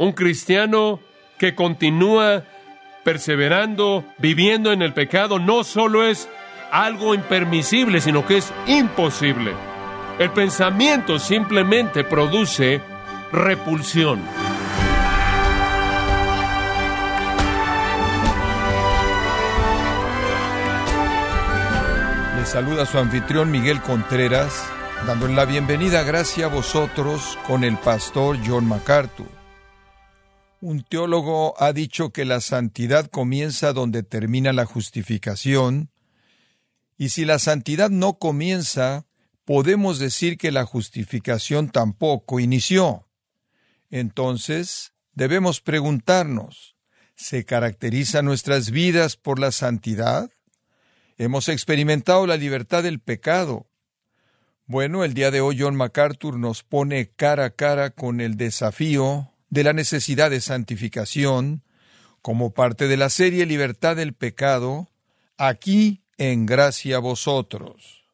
Un cristiano que continúa perseverando, viviendo en el pecado, no solo es algo impermisible, sino que es imposible. El pensamiento simplemente produce repulsión. Le saluda su anfitrión Miguel Contreras, dándole la bienvenida gracias a vosotros con el pastor John MacArthur. Un teólogo ha dicho que la santidad comienza donde termina la justificación, y si la santidad no comienza, podemos decir que la justificación tampoco inició. Entonces, debemos preguntarnos, ¿se caracterizan nuestras vidas por la santidad? Hemos experimentado la libertad del pecado. Bueno, el día de hoy John MacArthur nos pone cara a cara con el desafío de la necesidad de santificación como parte de la serie Libertad del Pecado, aquí en gracia vosotros.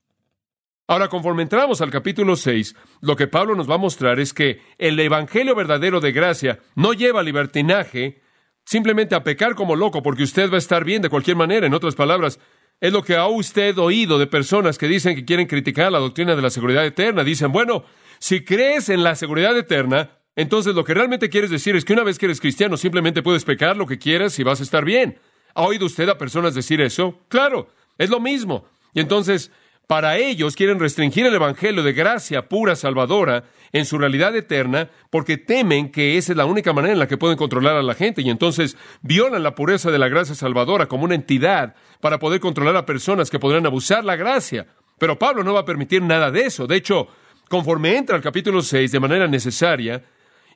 Ahora, conforme entramos al capítulo 6, lo que Pablo nos va a mostrar es que el Evangelio verdadero de gracia no lleva libertinaje simplemente a pecar como loco, porque usted va a estar bien de cualquier manera. En otras palabras, es lo que ha usted oído de personas que dicen que quieren criticar la doctrina de la seguridad eterna. Dicen, bueno, si crees en la seguridad eterna, entonces lo que realmente quieres decir es que una vez que eres cristiano simplemente puedes pecar lo que quieras y vas a estar bien. ¿Ha oído usted a personas decir eso? Claro, es lo mismo. Y entonces, para ellos quieren restringir el Evangelio de gracia pura, salvadora, en su realidad eterna, porque temen que esa es la única manera en la que pueden controlar a la gente. Y entonces violan la pureza de la gracia salvadora como una entidad para poder controlar a personas que podrán abusar la gracia. Pero Pablo no va a permitir nada de eso. De hecho, conforme entra al capítulo 6 de manera necesaria,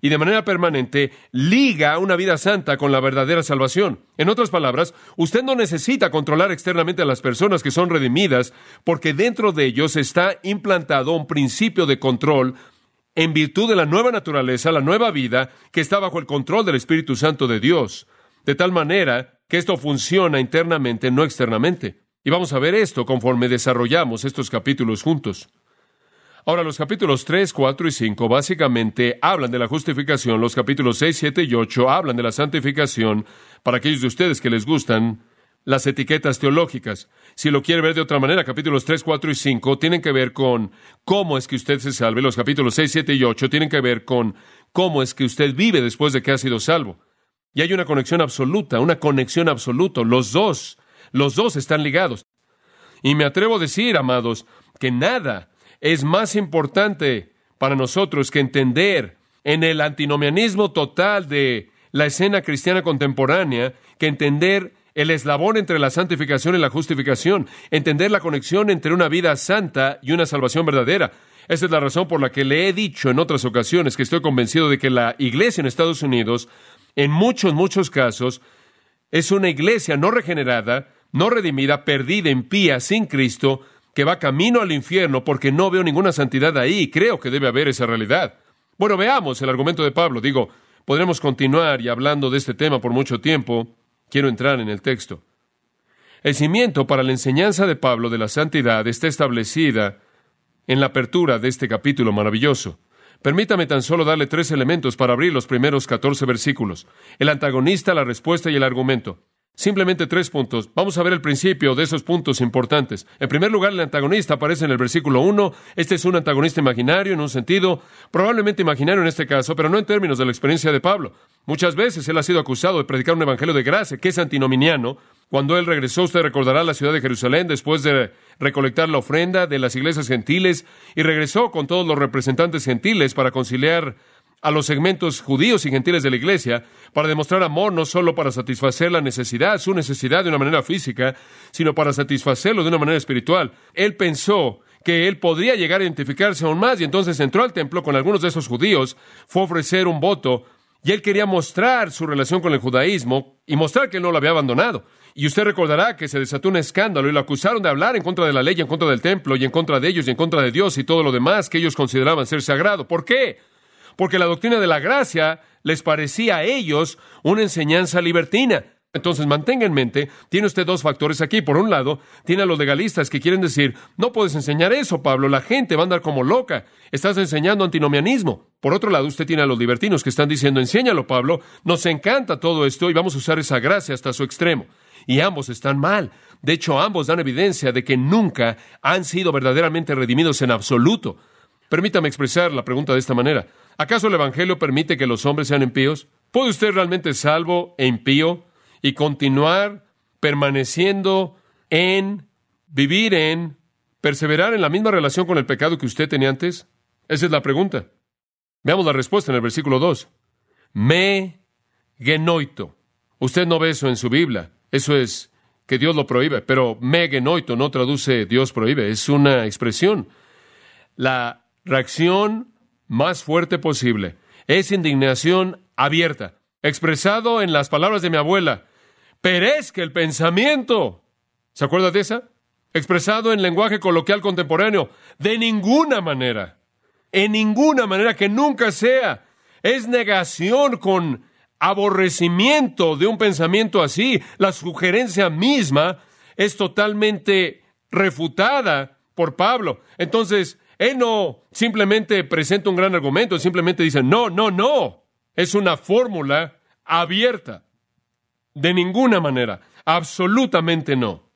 y de manera permanente liga una vida santa con la verdadera salvación. En otras palabras, usted no necesita controlar externamente a las personas que son redimidas, porque dentro de ellos está implantado un principio de control en virtud de la nueva naturaleza, la nueva vida, que está bajo el control del Espíritu Santo de Dios, de tal manera que esto funciona internamente, no externamente. Y vamos a ver esto conforme desarrollamos estos capítulos juntos. Ahora, los capítulos 3, 4 y 5 básicamente hablan de la justificación, los capítulos 6, 7 y 8 hablan de la santificación para aquellos de ustedes que les gustan las etiquetas teológicas. Si lo quiere ver de otra manera, capítulos 3, 4 y 5 tienen que ver con cómo es que usted se salve. Los capítulos 6, 7 y 8 tienen que ver con cómo es que usted vive después de que ha sido salvo. Y hay una conexión absoluta, una conexión absoluta. Los dos, los dos están ligados. Y me atrevo a decir, amados, que nada es más importante para nosotros que entender en el antinomianismo total de la escena cristiana contemporánea, que entender el eslabón entre la santificación y la justificación, entender la conexión entre una vida santa y una salvación verdadera. Esa es la razón por la que le he dicho en otras ocasiones que estoy convencido de que la iglesia en Estados Unidos, en muchos, muchos casos, es una iglesia no regenerada, no redimida, perdida, impía, sin Cristo, que va camino al infierno porque no veo ninguna santidad ahí y creo que debe haber esa realidad. Bueno, veamos el argumento de Pablo. Digo, podremos continuar y hablando de este tema por mucho tiempo. Quiero entrar en el texto. El cimiento para la enseñanza de Pablo de la santidad está establecida en la apertura de este capítulo maravilloso. Permítame tan solo darle tres elementos para abrir los primeros catorce versículos. El antagonista, la respuesta y el argumento. Simplemente tres puntos. Vamos a ver el principio de esos puntos importantes. En primer lugar, el antagonista aparece en el versículo 1. Este es un antagonista imaginario en un sentido, probablemente imaginario en este caso, pero no en términos de la experiencia de Pablo. Muchas veces él ha sido acusado de predicar un evangelio de gracia, que es antinominiano. Cuando él regresó, usted recordará la ciudad de Jerusalén después de recolectar la ofrenda de las iglesias gentiles y regresó con todos los representantes gentiles para conciliar a los segmentos judíos y gentiles de la iglesia para demostrar amor no solo para satisfacer la necesidad, su necesidad de una manera física, sino para satisfacerlo de una manera espiritual. Él pensó que él podría llegar a identificarse aún más y entonces entró al templo con algunos de esos judíos, fue a ofrecer un voto y él quería mostrar su relación con el judaísmo y mostrar que él no lo había abandonado. Y usted recordará que se desató un escándalo y lo acusaron de hablar en contra de la ley, en contra del templo y en contra de ellos y en contra de Dios y todo lo demás que ellos consideraban ser sagrado. ¿Por qué? Porque la doctrina de la gracia les parecía a ellos una enseñanza libertina. Entonces mantenga en mente, tiene usted dos factores aquí. Por un lado, tiene a los legalistas que quieren decir, no puedes enseñar eso, Pablo, la gente va a andar como loca, estás enseñando antinomianismo. Por otro lado, usted tiene a los libertinos que están diciendo, enséñalo, Pablo, nos encanta todo esto y vamos a usar esa gracia hasta su extremo. Y ambos están mal. De hecho, ambos dan evidencia de que nunca han sido verdaderamente redimidos en absoluto. Permítame expresar la pregunta de esta manera. ¿Acaso el Evangelio permite que los hombres sean impíos? ¿Puede usted realmente salvo e impío y continuar permaneciendo en, vivir en, perseverar en la misma relación con el pecado que usted tenía antes? Esa es la pregunta. Veamos la respuesta en el versículo 2. Me genoito. Usted no ve eso en su Biblia. Eso es que Dios lo prohíbe, pero me genoito no traduce Dios prohíbe, es una expresión. La reacción más fuerte posible es indignación abierta, expresado en las palabras de mi abuela, perezca el pensamiento. ¿Se acuerda de esa? Expresado en lenguaje coloquial contemporáneo, de ninguna manera, en ninguna manera que nunca sea. Es negación con aborrecimiento de un pensamiento así. La sugerencia misma es totalmente refutada por Pablo. Entonces, él no simplemente presenta un gran argumento, simplemente dice, no, no, no. Es una fórmula abierta. De ninguna manera. Absolutamente no.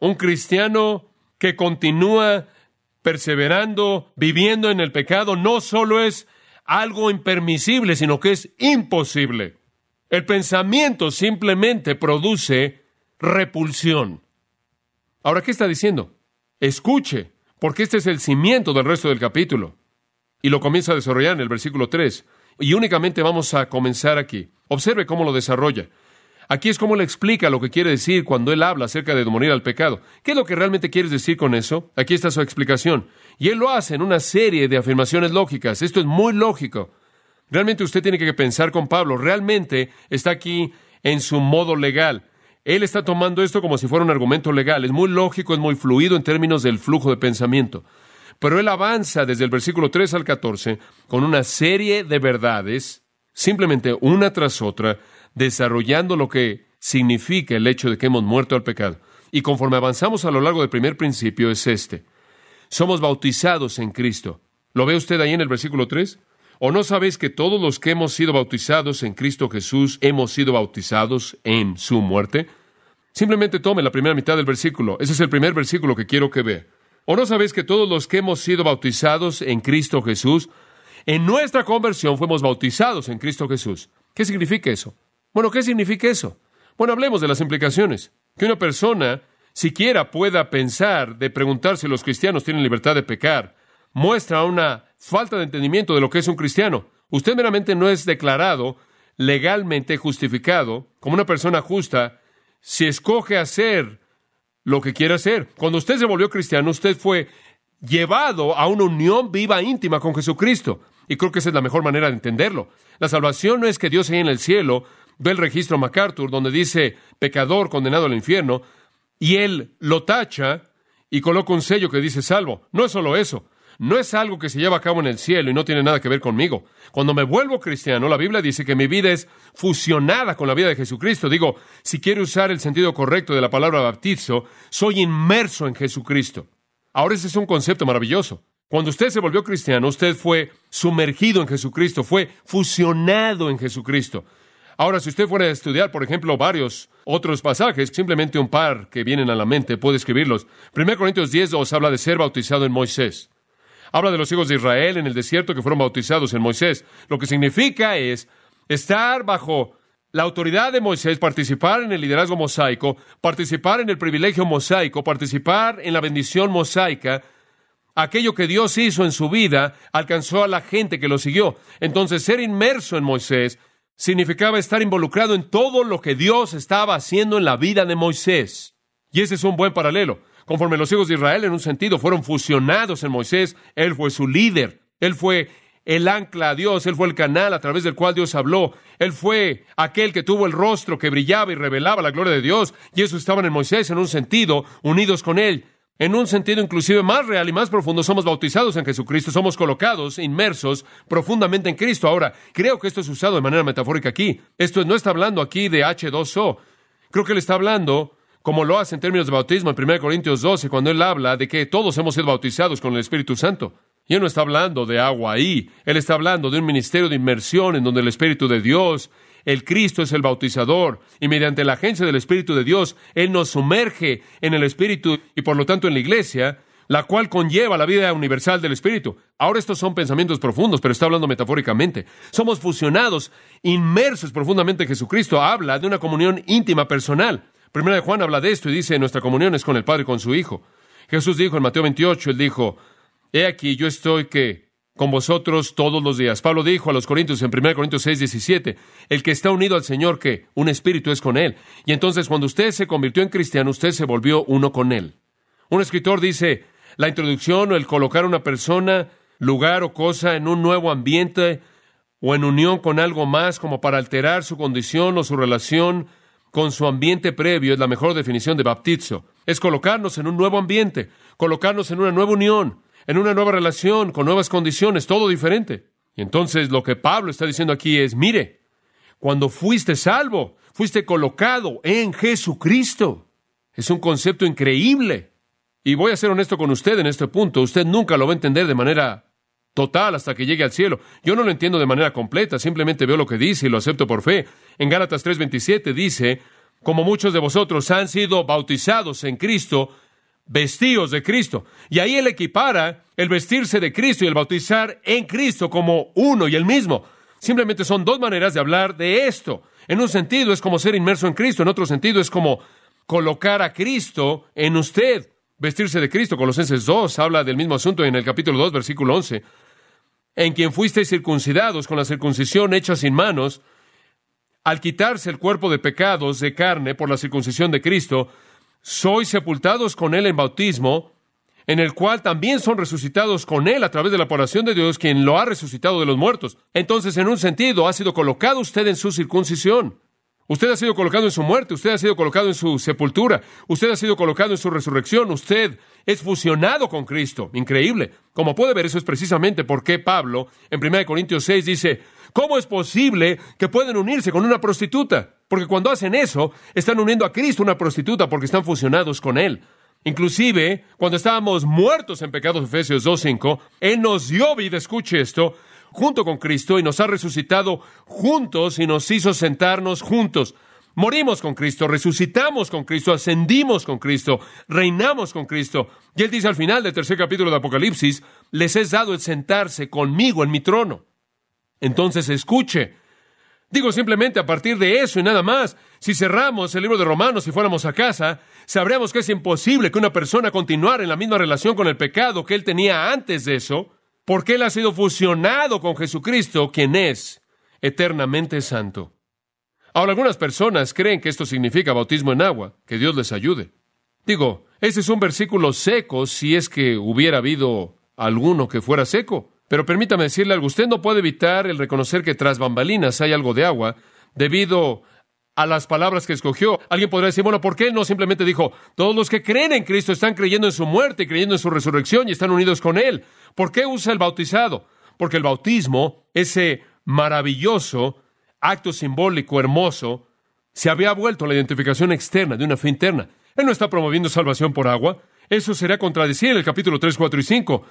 Un cristiano que continúa perseverando, viviendo en el pecado, no solo es algo impermisible, sino que es imposible. El pensamiento simplemente produce repulsión. Ahora, ¿qué está diciendo? Escuche, porque este es el cimiento del resto del capítulo. Y lo comienza a desarrollar en el versículo 3. Y únicamente vamos a comenzar aquí. Observe cómo lo desarrolla. Aquí es como le explica lo que quiere decir cuando él habla acerca de morir al pecado. ¿Qué es lo que realmente quieres decir con eso? Aquí está su explicación. Y él lo hace en una serie de afirmaciones lógicas. Esto es muy lógico. Realmente usted tiene que pensar con Pablo. Realmente está aquí en su modo legal. Él está tomando esto como si fuera un argumento legal. Es muy lógico, es muy fluido en términos del flujo de pensamiento. Pero él avanza desde el versículo 3 al 14 con una serie de verdades, simplemente una tras otra, desarrollando lo que significa el hecho de que hemos muerto al pecado. Y conforme avanzamos a lo largo del primer principio es este. Somos bautizados en Cristo. ¿Lo ve usted ahí en el versículo 3? ¿O no sabéis que todos los que hemos sido bautizados en Cristo Jesús hemos sido bautizados en su muerte? Simplemente tome la primera mitad del versículo. Ese es el primer versículo que quiero que vea. ¿O no sabéis que todos los que hemos sido bautizados en Cristo Jesús, en nuestra conversión fuimos bautizados en Cristo Jesús? ¿Qué significa eso? Bueno, ¿qué significa eso? Bueno, hablemos de las implicaciones. Que una persona siquiera pueda pensar de preguntar si los cristianos tienen libertad de pecar, muestra una falta de entendimiento de lo que es un cristiano. Usted meramente no es declarado legalmente justificado como una persona justa si escoge hacer lo que quiere hacer. Cuando usted se volvió cristiano, usted fue llevado a una unión viva, íntima con Jesucristo. Y creo que esa es la mejor manera de entenderlo. La salvación no es que Dios ahí en el cielo ve el registro MacArthur donde dice pecador condenado al infierno y él lo tacha y coloca un sello que dice salvo. No es solo eso. No es algo que se lleva a cabo en el cielo y no tiene nada que ver conmigo. Cuando me vuelvo cristiano, la Biblia dice que mi vida es fusionada con la vida de Jesucristo. Digo, si quiere usar el sentido correcto de la palabra bautizo, soy inmerso en Jesucristo. Ahora ese es un concepto maravilloso. Cuando usted se volvió cristiano, usted fue sumergido en Jesucristo, fue fusionado en Jesucristo. Ahora, si usted fuera a estudiar, por ejemplo, varios otros pasajes, simplemente un par que vienen a la mente, puede escribirlos. 1 Corintios 10 os habla de ser bautizado en Moisés. Habla de los hijos de Israel en el desierto que fueron bautizados en Moisés. Lo que significa es estar bajo la autoridad de Moisés, participar en el liderazgo mosaico, participar en el privilegio mosaico, participar en la bendición mosaica. Aquello que Dios hizo en su vida alcanzó a la gente que lo siguió. Entonces, ser inmerso en Moisés significaba estar involucrado en todo lo que Dios estaba haciendo en la vida de Moisés. Y ese es un buen paralelo. Conforme los hijos de Israel, en un sentido, fueron fusionados en Moisés, Él fue su líder, Él fue el ancla a Dios, Él fue el canal a través del cual Dios habló, Él fue aquel que tuvo el rostro que brillaba y revelaba la gloria de Dios, y eso estaban en Moisés en un sentido, unidos con Él. En un sentido inclusive más real y más profundo, somos bautizados en Jesucristo, somos colocados, inmersos profundamente en Cristo. Ahora, creo que esto es usado de manera metafórica aquí. Esto no está hablando aquí de H2O. Creo que él está hablando como lo hace en términos de bautismo en 1 Corintios 12, cuando él habla de que todos hemos sido bautizados con el Espíritu Santo. Y él no está hablando de agua ahí, él está hablando de un ministerio de inmersión en donde el Espíritu de Dios, el Cristo es el bautizador, y mediante la agencia del Espíritu de Dios, Él nos sumerge en el Espíritu y por lo tanto en la iglesia, la cual conlleva la vida universal del Espíritu. Ahora estos son pensamientos profundos, pero está hablando metafóricamente. Somos fusionados, inmersos profundamente en Jesucristo. Habla de una comunión íntima personal. Primera de Juan habla de esto y dice, nuestra comunión es con el Padre y con su Hijo. Jesús dijo en Mateo 28, él dijo, he aquí, yo estoy que con vosotros todos los días. Pablo dijo a los Corintios en 1 Corintios 6, 17, el que está unido al Señor, que un espíritu es con él. Y entonces cuando usted se convirtió en cristiano, usted se volvió uno con él. Un escritor dice, la introducción o el colocar a una persona, lugar o cosa en un nuevo ambiente o en unión con algo más como para alterar su condición o su relación con su ambiente previo es la mejor definición de baptizo. Es colocarnos en un nuevo ambiente, colocarnos en una nueva unión, en una nueva relación, con nuevas condiciones, todo diferente. Y entonces lo que Pablo está diciendo aquí es, mire, cuando fuiste salvo, fuiste colocado en Jesucristo. Es un concepto increíble. Y voy a ser honesto con usted en este punto. Usted nunca lo va a entender de manera total hasta que llegue al cielo. Yo no lo entiendo de manera completa, simplemente veo lo que dice y lo acepto por fe. En Gálatas 3:27 dice, como muchos de vosotros han sido bautizados en Cristo, vestidos de Cristo. Y ahí él equipara el vestirse de Cristo y el bautizar en Cristo como uno y el mismo. Simplemente son dos maneras de hablar de esto. En un sentido es como ser inmerso en Cristo, en otro sentido es como colocar a Cristo en usted vestirse de Cristo. Colosenses 2 habla del mismo asunto en el capítulo 2, versículo 11. En quien fuisteis circuncidados con la circuncisión hecha sin manos, al quitarse el cuerpo de pecados de carne por la circuncisión de Cristo, sois sepultados con él en bautismo, en el cual también son resucitados con él a través de la oración de Dios, quien lo ha resucitado de los muertos. Entonces, en un sentido, ha sido colocado usted en su circuncisión. Usted ha sido colocado en su muerte, usted ha sido colocado en su sepultura, usted ha sido colocado en su resurrección, usted es fusionado con Cristo. Increíble. Como puede ver, eso es precisamente por qué Pablo en 1 Corintios 6 dice, ¿cómo es posible que pueden unirse con una prostituta? Porque cuando hacen eso, están uniendo a Cristo una prostituta porque están fusionados con Él. Inclusive, cuando estábamos muertos en pecados, Efesios 2.5, Él nos dio vida, escuche esto, junto con Cristo y nos ha resucitado juntos y nos hizo sentarnos juntos. Morimos con Cristo, resucitamos con Cristo, ascendimos con Cristo, reinamos con Cristo. Y él dice al final del tercer capítulo de Apocalipsis, les es dado el sentarse conmigo en mi trono. Entonces escuche. Digo simplemente a partir de eso y nada más, si cerramos el libro de Romanos y fuéramos a casa, sabremos que es imposible que una persona continuara en la misma relación con el pecado que él tenía antes de eso, porque Él ha sido fusionado con Jesucristo, quien es eternamente santo. Ahora, algunas personas creen que esto significa bautismo en agua, que Dios les ayude. Digo, ese es un versículo seco si es que hubiera habido alguno que fuera seco. Pero permítame decirle algo, usted no puede evitar el reconocer que tras bambalinas hay algo de agua debido a las palabras que escogió. Alguien podrá decir, bueno, ¿por qué no simplemente dijo, todos los que creen en Cristo están creyendo en su muerte, creyendo en su resurrección y están unidos con Él? ¿Por qué usa el bautizado? Porque el bautismo, ese maravilloso acto simbólico hermoso, se había vuelto la identificación externa de una fe interna. Él no está promoviendo salvación por agua. Eso sería contradecir el capítulo 3, 4 y 5.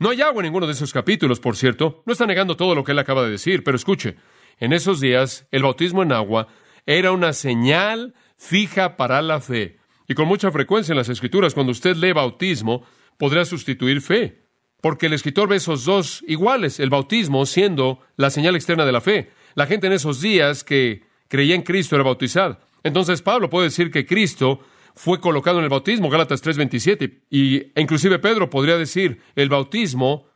No hay agua en ninguno de esos capítulos, por cierto. No está negando todo lo que él acaba de decir, pero escuche, en esos días el bautismo en agua era una señal fija para la fe. Y con mucha frecuencia en las escrituras, cuando usted lee bautismo, podría sustituir fe. Porque el escritor ve esos dos iguales, el bautismo siendo la señal externa de la fe. La gente en esos días que creía en Cristo era bautizada. Entonces Pablo puede decir que Cristo fue colocado en el bautismo, Gálatas 3:27, y e inclusive Pedro podría decir, el bautismo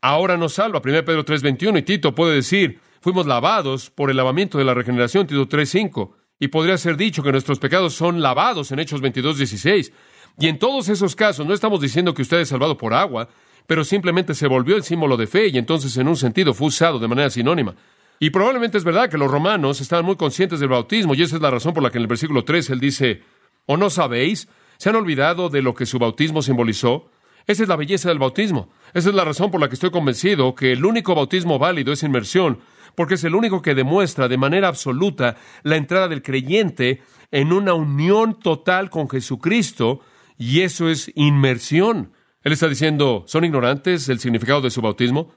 ahora nos salva, 1 Pedro 3:21, y Tito puede decir, fuimos lavados por el lavamiento de la regeneración, Tito 3.5. Y podría ser dicho que nuestros pecados son lavados en Hechos 22.16. Y en todos esos casos no estamos diciendo que usted es salvado por agua, pero simplemente se volvió el símbolo de fe y entonces en un sentido fue usado de manera sinónima. Y probablemente es verdad que los romanos estaban muy conscientes del bautismo y esa es la razón por la que en el versículo 3 él dice, ¿o no sabéis? ¿Se han olvidado de lo que su bautismo simbolizó? Esa es la belleza del bautismo. Esa es la razón por la que estoy convencido que el único bautismo válido es inmersión, porque es el único que demuestra de manera absoluta la entrada del creyente en una unión total con Jesucristo, y eso es inmersión. Él está diciendo, ¿son ignorantes del significado de su bautismo?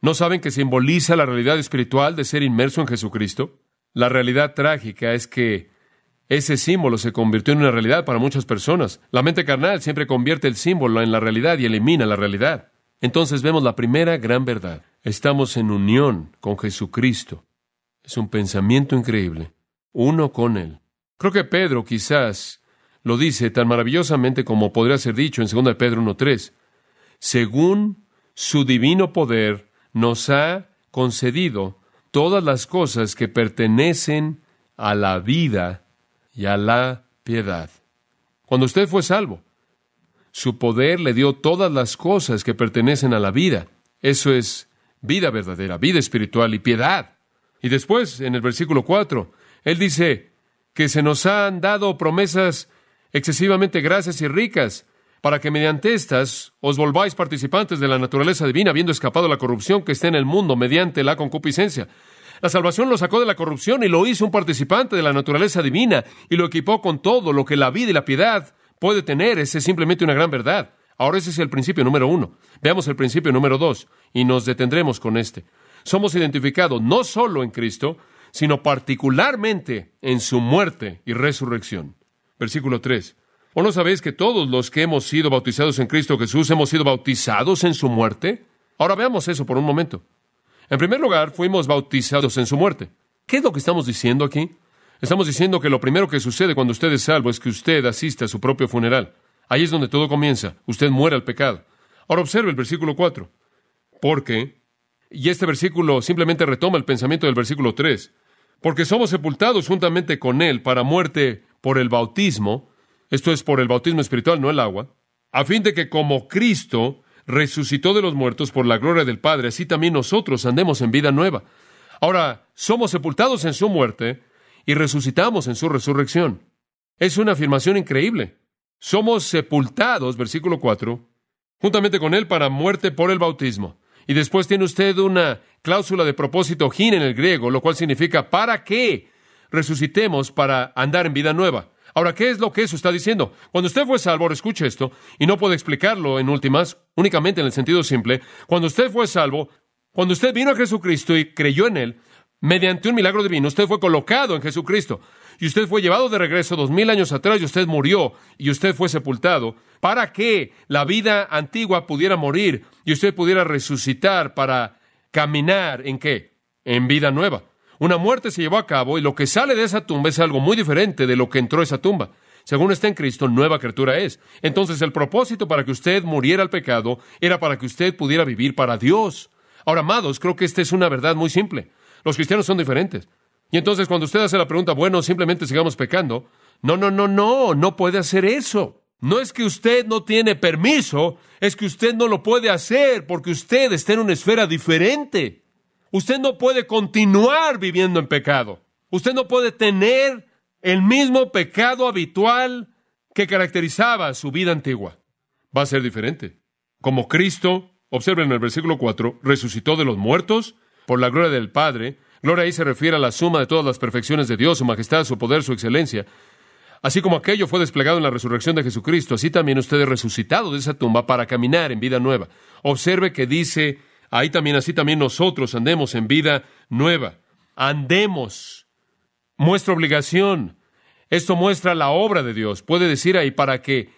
¿No saben que simboliza la realidad espiritual de ser inmerso en Jesucristo? La realidad trágica es que ese símbolo se convirtió en una realidad para muchas personas. La mente carnal siempre convierte el símbolo en la realidad y elimina la realidad. Entonces vemos la primera gran verdad. Estamos en unión con Jesucristo. Es un pensamiento increíble. Uno con Él. Creo que Pedro quizás lo dice tan maravillosamente como podría ser dicho en 2 Pedro 1.3. Según su divino poder nos ha concedido todas las cosas que pertenecen a la vida y a la piedad. Cuando usted fue salvo, su poder le dio todas las cosas que pertenecen a la vida. Eso es vida verdadera, vida espiritual y piedad. Y después, en el versículo 4, él dice que se nos han dado promesas excesivamente gracias y ricas, para que mediante estas os volváis participantes de la naturaleza divina, habiendo escapado la corrupción que está en el mundo mediante la concupiscencia. La salvación lo sacó de la corrupción y lo hizo un participante de la naturaleza divina y lo equipó con todo lo que la vida y la piedad puede tener. Ese es simplemente una gran verdad. Ahora ese es el principio número uno. Veamos el principio número dos y nos detendremos con este. Somos identificados no solo en Cristo, sino particularmente en su muerte y resurrección. Versículo 3. ¿O no sabéis que todos los que hemos sido bautizados en Cristo Jesús hemos sido bautizados en su muerte? Ahora veamos eso por un momento. En primer lugar, fuimos bautizados en su muerte. ¿Qué es lo que estamos diciendo aquí? Estamos diciendo que lo primero que sucede cuando usted es salvo es que usted asiste a su propio funeral. Ahí es donde todo comienza. Usted muere al pecado. Ahora observe el versículo 4. Porque, y este versículo simplemente retoma el pensamiento del versículo 3, porque somos sepultados juntamente con Él para muerte por el bautismo, esto es por el bautismo espiritual, no el agua, a fin de que como Cristo resucitó de los muertos por la gloria del Padre, así también nosotros andemos en vida nueva. Ahora, somos sepultados en su muerte y resucitamos en su resurrección. Es una afirmación increíble. Somos sepultados, versículo 4, juntamente con Él para muerte por el bautismo. Y después tiene usted una cláusula de propósito gin en el griego, lo cual significa para qué resucitemos para andar en vida nueva. Ahora, ¿qué es lo que eso está diciendo? Cuando usted fue salvo, escuche esto, y no puedo explicarlo en últimas, únicamente en el sentido simple, cuando usted fue salvo, cuando usted vino a Jesucristo y creyó en Él, mediante un milagro divino, usted fue colocado en Jesucristo, y usted fue llevado de regreso dos mil años atrás, y usted murió, y usted fue sepultado, para que la vida antigua pudiera morir, y usted pudiera resucitar para caminar en qué? En vida nueva. Una muerte se llevó a cabo y lo que sale de esa tumba es algo muy diferente de lo que entró esa tumba. Según está en Cristo, nueva criatura es. Entonces el propósito para que usted muriera al pecado era para que usted pudiera vivir para Dios. Ahora, amados, creo que esta es una verdad muy simple. Los cristianos son diferentes. Y entonces cuando usted hace la pregunta, bueno, simplemente sigamos pecando, no, no, no, no, no puede hacer eso. No es que usted no tiene permiso, es que usted no lo puede hacer porque usted está en una esfera diferente. Usted no puede continuar viviendo en pecado. Usted no puede tener el mismo pecado habitual que caracterizaba su vida antigua. Va a ser diferente. Como Cristo, observen en el versículo 4, resucitó de los muertos por la gloria del Padre. Gloria ahí se refiere a la suma de todas las perfecciones de Dios, su majestad, su poder, su excelencia. Así como aquello fue desplegado en la resurrección de Jesucristo, así también usted es resucitado de esa tumba para caminar en vida nueva. Observe que dice ahí también, así también nosotros andemos en vida nueva. Andemos. Muestra obligación. Esto muestra la obra de Dios. Puede decir ahí para que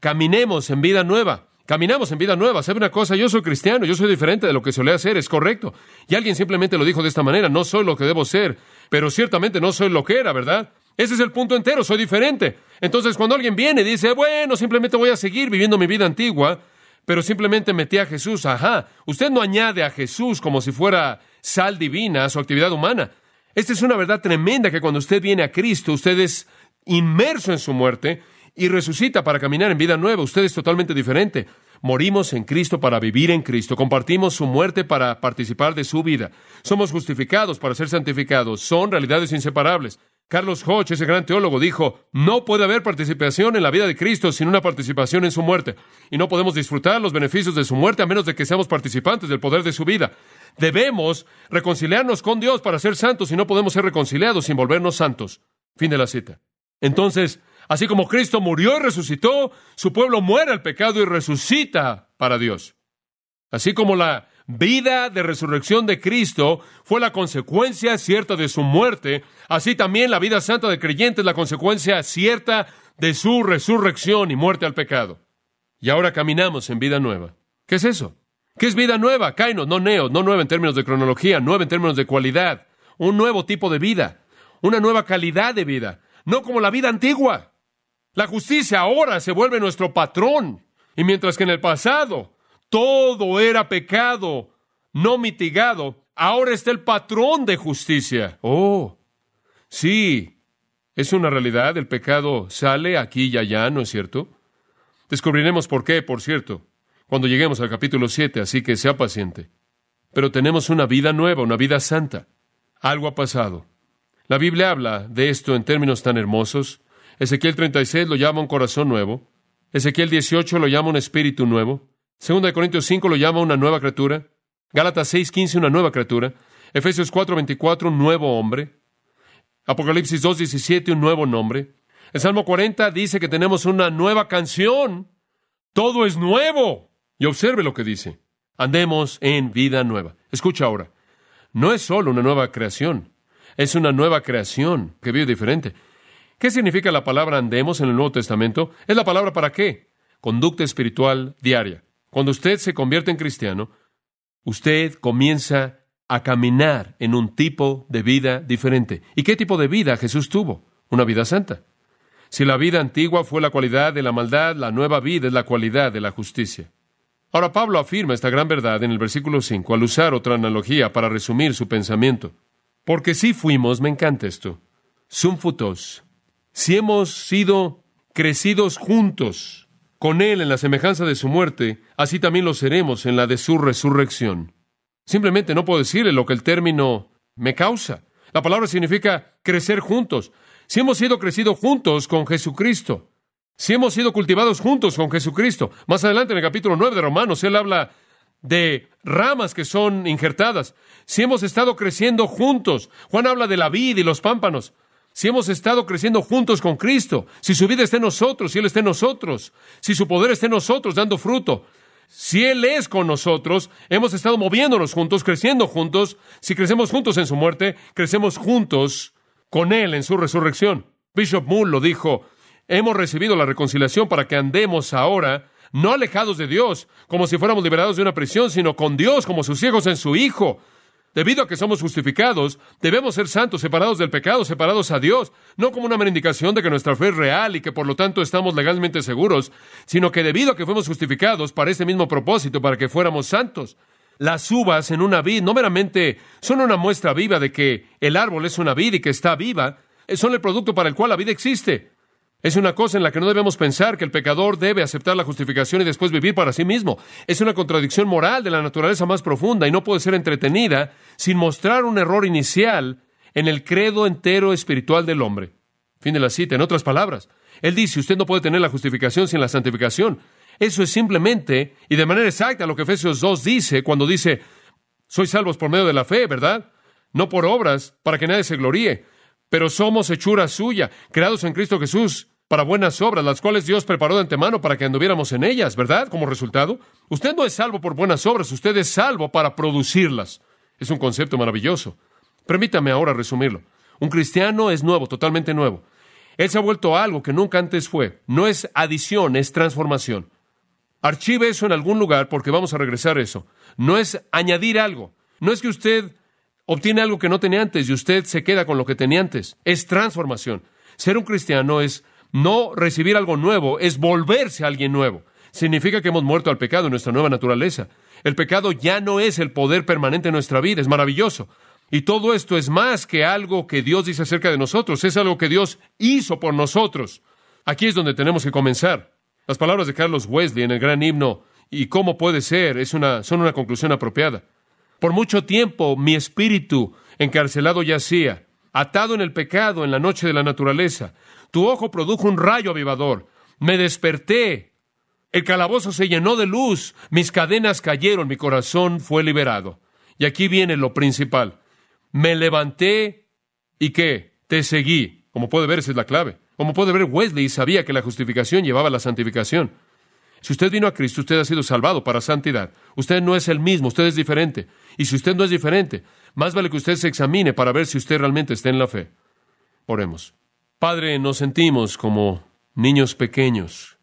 caminemos en vida nueva. Caminamos en vida nueva. ¿Sabe una cosa? Yo soy cristiano, yo soy diferente de lo que solía hacer, es correcto. Y alguien simplemente lo dijo de esta manera, no soy lo que debo ser, pero ciertamente no soy lo que era, ¿verdad? Ese es el punto entero, soy diferente. Entonces cuando alguien viene y dice, bueno, simplemente voy a seguir viviendo mi vida antigua, pero simplemente metí a Jesús. Ajá, usted no añade a Jesús como si fuera sal divina a su actividad humana. Esta es una verdad tremenda que cuando usted viene a Cristo, usted es inmerso en su muerte y resucita para caminar en vida nueva. Usted es totalmente diferente. Morimos en Cristo para vivir en Cristo. Compartimos su muerte para participar de su vida. Somos justificados para ser santificados. Son realidades inseparables. Carlos Hodge, ese gran teólogo, dijo, no puede haber participación en la vida de Cristo sin una participación en su muerte. Y no podemos disfrutar los beneficios de su muerte a menos de que seamos participantes del poder de su vida. Debemos reconciliarnos con Dios para ser santos y no podemos ser reconciliados sin volvernos santos. Fin de la cita. Entonces, así como Cristo murió y resucitó, su pueblo muere al pecado y resucita para Dios. Así como la vida de resurrección de Cristo fue la consecuencia cierta de su muerte, así también la vida santa de creyente es la consecuencia cierta de su resurrección y muerte al pecado. Y ahora caminamos en vida nueva. ¿Qué es eso? ¿Qué es vida nueva? Kainos, no neo, no nueva en términos de cronología, nueva en términos de cualidad, un nuevo tipo de vida, una nueva calidad de vida, no como la vida antigua. La justicia ahora se vuelve nuestro patrón, y mientras que en el pasado todo era pecado no mitigado, ahora está el patrón de justicia. Oh, sí, es una realidad, el pecado sale aquí y allá, ¿no es cierto? Descubriremos por qué, por cierto, cuando lleguemos al capítulo 7, así que sea paciente. Pero tenemos una vida nueva, una vida santa. Algo ha pasado. La Biblia habla de esto en términos tan hermosos. Ezequiel 36 lo llama un corazón nuevo. Ezequiel 18 lo llama un espíritu nuevo. Segunda de Corintios 5 lo llama una nueva criatura. Gálatas 6:15 una nueva criatura. Efesios 4:24 un nuevo hombre. Apocalipsis 2:17 un nuevo nombre. El Salmo 40 dice que tenemos una nueva canción. Todo es nuevo. Y observe lo que dice. Andemos en vida nueva. Escucha ahora. No es solo una nueva creación. Es una nueva creación que vive diferente. ¿Qué significa la palabra andemos en el Nuevo Testamento? Es la palabra para qué? Conducta espiritual diaria. Cuando usted se convierte en cristiano, usted comienza a caminar en un tipo de vida diferente. ¿Y qué tipo de vida Jesús tuvo? Una vida santa. Si la vida antigua fue la cualidad de la maldad, la nueva vida es la cualidad de la justicia. Ahora Pablo afirma esta gran verdad en el versículo 5 al usar otra analogía para resumir su pensamiento. Porque si fuimos, me encanta esto, sum futos, si hemos sido crecidos juntos con Él en la semejanza de su muerte, así también lo seremos en la de su resurrección. Simplemente no puedo decirle lo que el término me causa. La palabra significa crecer juntos. Si hemos sido crecidos juntos con Jesucristo, si hemos sido cultivados juntos con Jesucristo. Más adelante en el capítulo 9 de Romanos, él habla de ramas que son injertadas, si hemos estado creciendo juntos, Juan habla de la vid y los pámpanos, si hemos estado creciendo juntos con Cristo, si su vida está en nosotros, si Él está en nosotros, si su poder está en nosotros dando fruto, si Él es con nosotros, hemos estado moviéndonos juntos, creciendo juntos, si crecemos juntos en su muerte, crecemos juntos con Él en su resurrección. Bishop Moore lo dijo, hemos recibido la reconciliación para que andemos ahora no alejados de Dios, como si fuéramos liberados de una prisión, sino con Dios como sus hijos en su Hijo. Debido a que somos justificados, debemos ser santos, separados del pecado, separados a Dios, no como una mera indicación de que nuestra fe es real y que por lo tanto estamos legalmente seguros, sino que debido a que fuimos justificados para ese mismo propósito, para que fuéramos santos. Las uvas en una vid no meramente son una muestra viva de que el árbol es una vid y que está viva, son el producto para el cual la vida existe. Es una cosa en la que no debemos pensar que el pecador debe aceptar la justificación y después vivir para sí mismo. Es una contradicción moral de la naturaleza más profunda y no puede ser entretenida sin mostrar un error inicial en el credo entero espiritual del hombre. Fin de la cita. En otras palabras, él dice, usted no puede tener la justificación sin la santificación. Eso es simplemente y de manera exacta lo que Efesios 2 dice cuando dice, sois salvos por medio de la fe, ¿verdad? No por obras, para que nadie se gloríe, pero somos hechura suya, creados en Cristo Jesús para buenas obras, las cuales Dios preparó de antemano para que anduviéramos en ellas, ¿verdad? Como resultado, usted no es salvo por buenas obras, usted es salvo para producirlas. Es un concepto maravilloso. Permítame ahora resumirlo. Un cristiano es nuevo, totalmente nuevo. Él se ha vuelto algo que nunca antes fue. No es adición, es transformación. Archive eso en algún lugar porque vamos a regresar a eso. No es añadir algo. No es que usted obtiene algo que no tenía antes y usted se queda con lo que tenía antes. Es transformación. Ser un cristiano es no recibir algo nuevo es volverse a alguien nuevo. Significa que hemos muerto al pecado en nuestra nueva naturaleza. El pecado ya no es el poder permanente en nuestra vida, es maravilloso. Y todo esto es más que algo que Dios dice acerca de nosotros, es algo que Dios hizo por nosotros. Aquí es donde tenemos que comenzar. Las palabras de Carlos Wesley en el gran himno y cómo puede ser es una, son una conclusión apropiada. Por mucho tiempo mi espíritu encarcelado yacía, atado en el pecado en la noche de la naturaleza. Tu ojo produjo un rayo avivador. Me desperté. El calabozo se llenó de luz. Mis cadenas cayeron. Mi corazón fue liberado. Y aquí viene lo principal. Me levanté y qué? Te seguí. Como puede ver, esa es la clave. Como puede ver, Wesley sabía que la justificación llevaba a la santificación. Si usted vino a Cristo, usted ha sido salvado para santidad. Usted no es el mismo, usted es diferente. Y si usted no es diferente, más vale que usted se examine para ver si usted realmente está en la fe. Oremos. Padre, nos sentimos como niños pequeños,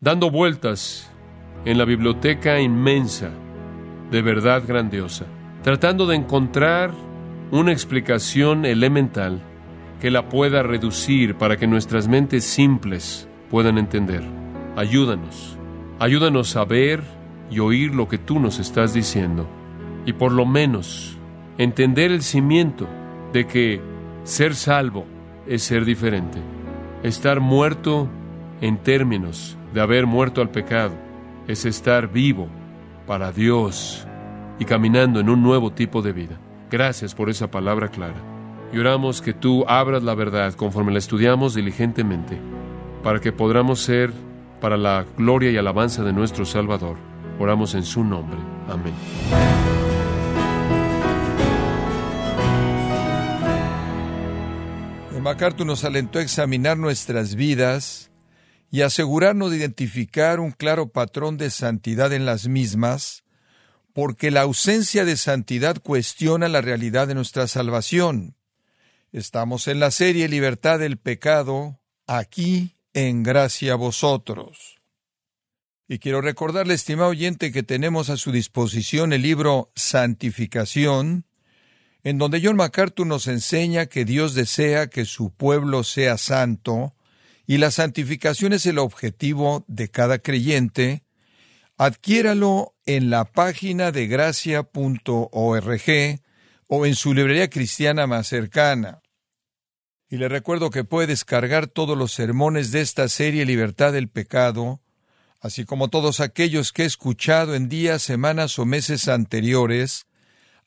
dando vueltas en la biblioteca inmensa de verdad grandiosa, tratando de encontrar una explicación elemental que la pueda reducir para que nuestras mentes simples puedan entender. Ayúdanos, ayúdanos a ver y oír lo que tú nos estás diciendo y por lo menos entender el cimiento de que ser salvo es ser diferente. Estar muerto en términos de haber muerto al pecado es estar vivo para Dios y caminando en un nuevo tipo de vida. Gracias por esa palabra clara. Y oramos que tú abras la verdad conforme la estudiamos diligentemente, para que podamos ser para la gloria y alabanza de nuestro Salvador. Oramos en su nombre. Amén. MacArthur nos alentó a examinar nuestras vidas y asegurarnos de identificar un claro patrón de santidad en las mismas, porque la ausencia de santidad cuestiona la realidad de nuestra salvación. Estamos en la serie Libertad del Pecado, aquí en gracia a vosotros. Y quiero recordarle, estimado oyente, que tenemos a su disposición el libro Santificación, en donde John MacArthur nos enseña que Dios desea que su pueblo sea santo, y la santificación es el objetivo de cada creyente, adquiéralo en la página de gracia.org o en su librería cristiana más cercana. Y le recuerdo que puede descargar todos los sermones de esta serie Libertad del Pecado, así como todos aquellos que he escuchado en días, semanas o meses anteriores,